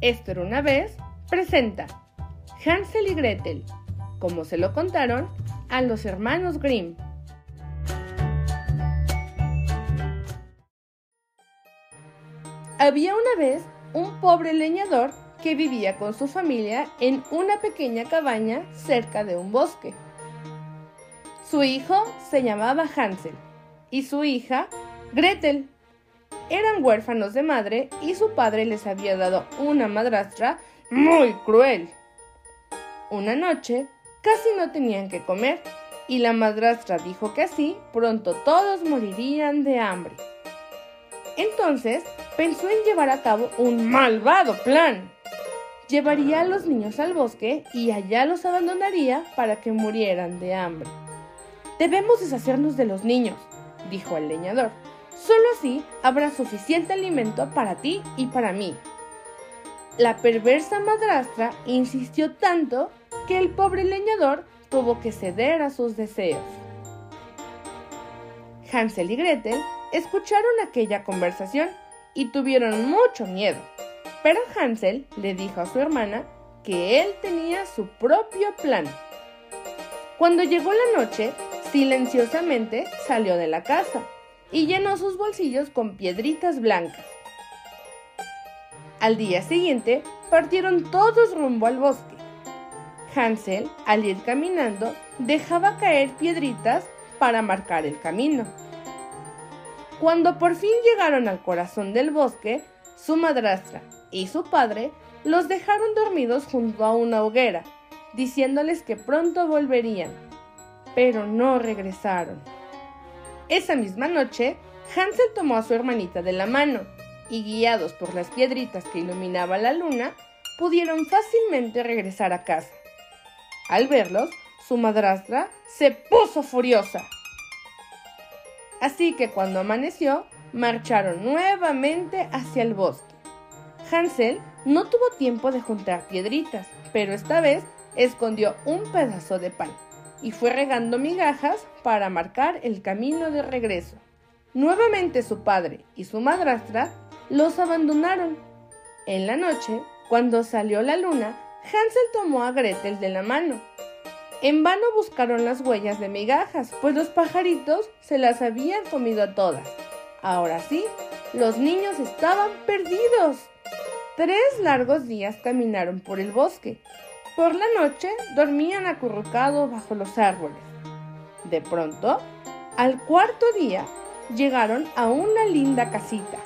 Esto era una vez, presenta Hansel y Gretel, como se lo contaron a los hermanos Grimm. Había una vez un pobre leñador que vivía con su familia en una pequeña cabaña cerca de un bosque. Su hijo se llamaba Hansel y su hija Gretel. Eran huérfanos de madre y su padre les había dado una madrastra muy cruel. Una noche casi no tenían que comer y la madrastra dijo que así pronto todos morirían de hambre. Entonces pensó en llevar a cabo un malvado plan. Llevaría a los niños al bosque y allá los abandonaría para que murieran de hambre. Debemos deshacernos de los niños, dijo el leñador. Solo así habrá suficiente alimento para ti y para mí. La perversa madrastra insistió tanto que el pobre leñador tuvo que ceder a sus deseos. Hansel y Gretel escucharon aquella conversación y tuvieron mucho miedo. Pero Hansel le dijo a su hermana que él tenía su propio plan. Cuando llegó la noche, silenciosamente salió de la casa y llenó sus bolsillos con piedritas blancas. Al día siguiente partieron todos rumbo al bosque. Hansel, al ir caminando, dejaba caer piedritas para marcar el camino. Cuando por fin llegaron al corazón del bosque, su madrastra y su padre los dejaron dormidos junto a una hoguera, diciéndoles que pronto volverían, pero no regresaron. Esa misma noche, Hansel tomó a su hermanita de la mano y guiados por las piedritas que iluminaba la luna, pudieron fácilmente regresar a casa. Al verlos, su madrastra se puso furiosa Así que cuando amaneció, marcharon nuevamente hacia el bosque. Hansel no tuvo tiempo de juntar piedritas, pero esta vez escondió un pedazo de pan y fue regando migajas para marcar el camino de regreso. Nuevamente su padre y su madrastra los abandonaron. En la noche, cuando salió la luna, Hansel tomó a Gretel de la mano en vano buscaron las huellas de migajas, pues los pajaritos se las habían comido a todas. Ahora sí, los niños estaban perdidos. Tres largos días caminaron por el bosque. Por la noche dormían acurrucados bajo los árboles. De pronto, al cuarto día, llegaron a una linda casita.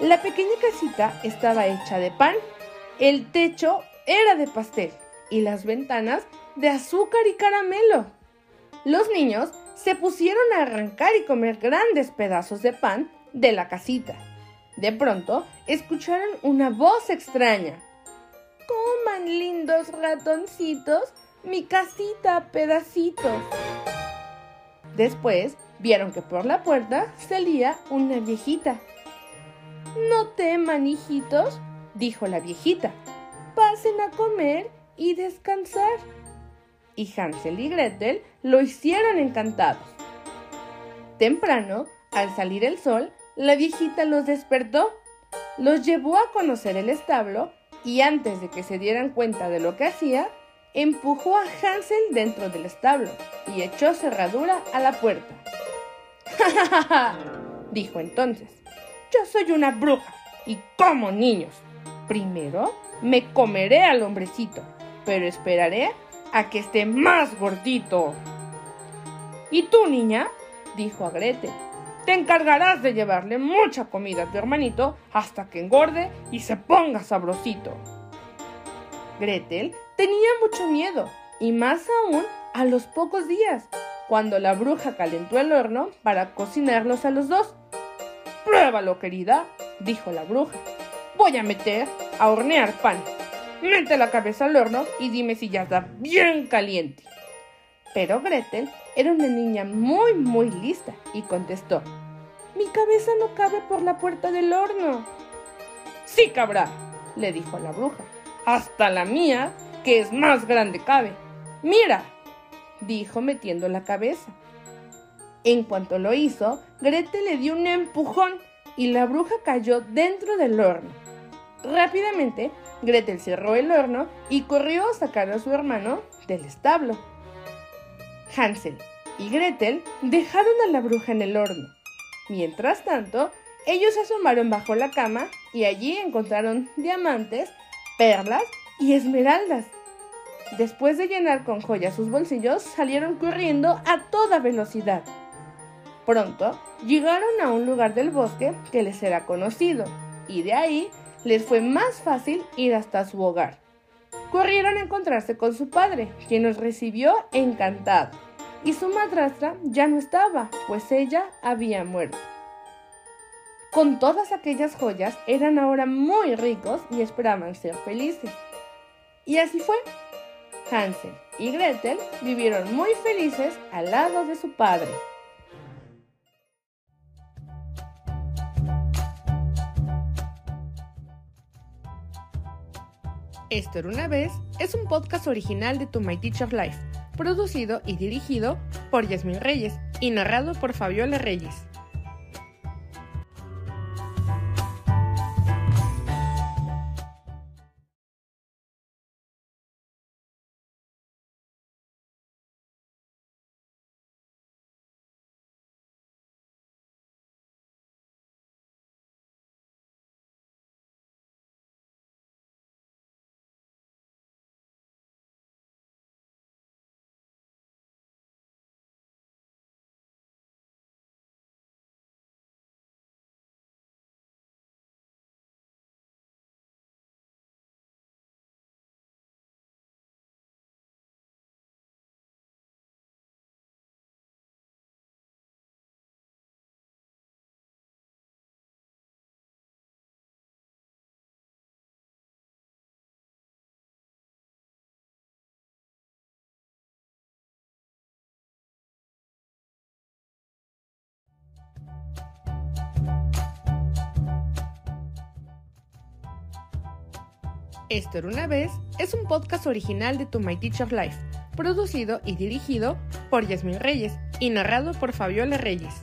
La pequeña casita estaba hecha de pan, el techo era de pastel y las ventanas de azúcar y caramelo. Los niños se pusieron a arrancar y comer grandes pedazos de pan de la casita. De pronto escucharon una voz extraña. Lindos ratoncitos, mi casita pedacitos. Después vieron que por la puerta salía una viejita. No teman, hijitos, dijo la viejita. Pasen a comer y descansar y Hansel y Gretel lo hicieron encantados. Temprano, al salir el sol, la viejita los despertó, los llevó a conocer el establo y antes de que se dieran cuenta de lo que hacía, empujó a Hansel dentro del establo y echó cerradura a la puerta. ¡Ja, ja, dijo entonces. Yo soy una bruja y como niños. Primero me comeré al hombrecito, pero esperaré a que esté más gordito. ¿Y tú, niña? dijo a Gretel. Te encargarás de llevarle mucha comida a tu hermanito hasta que engorde y se ponga sabrosito. Gretel tenía mucho miedo, y más aún a los pocos días, cuando la bruja calentó el horno para cocinarlos a los dos. Pruébalo, querida, dijo la bruja. Voy a meter a hornear pan mete la cabeza al horno y dime si ya está bien caliente. Pero Gretel era una niña muy, muy lista y contestó, mi cabeza no cabe por la puerta del horno. Sí cabrá, le dijo la bruja, hasta la mía, que es más grande, cabe. Mira, dijo metiendo la cabeza. En cuanto lo hizo, Gretel le dio un empujón y la bruja cayó dentro del horno. Rápidamente, Gretel cerró el horno y corrió a sacar a su hermano del establo. Hansel y Gretel dejaron a la bruja en el horno. Mientras tanto, ellos se asomaron bajo la cama y allí encontraron diamantes, perlas y esmeraldas. Después de llenar con joyas sus bolsillos, salieron corriendo a toda velocidad. Pronto llegaron a un lugar del bosque que les era conocido, y de ahí les fue más fácil ir hasta su hogar. Corrieron a encontrarse con su padre, quien los recibió encantado, y su madrastra ya no estaba, pues ella había muerto. Con todas aquellas joyas eran ahora muy ricos y esperaban ser felices. Y así fue. Hansel y Gretel vivieron muy felices al lado de su padre. Esto era una vez es un podcast original de To My Teacher Life, producido y dirigido por Yasmin Reyes y narrado por Fabiola Reyes. Esto era una vez es un podcast original de To My Teacher Life, producido y dirigido por Yasmin Reyes y narrado por Fabiola Reyes.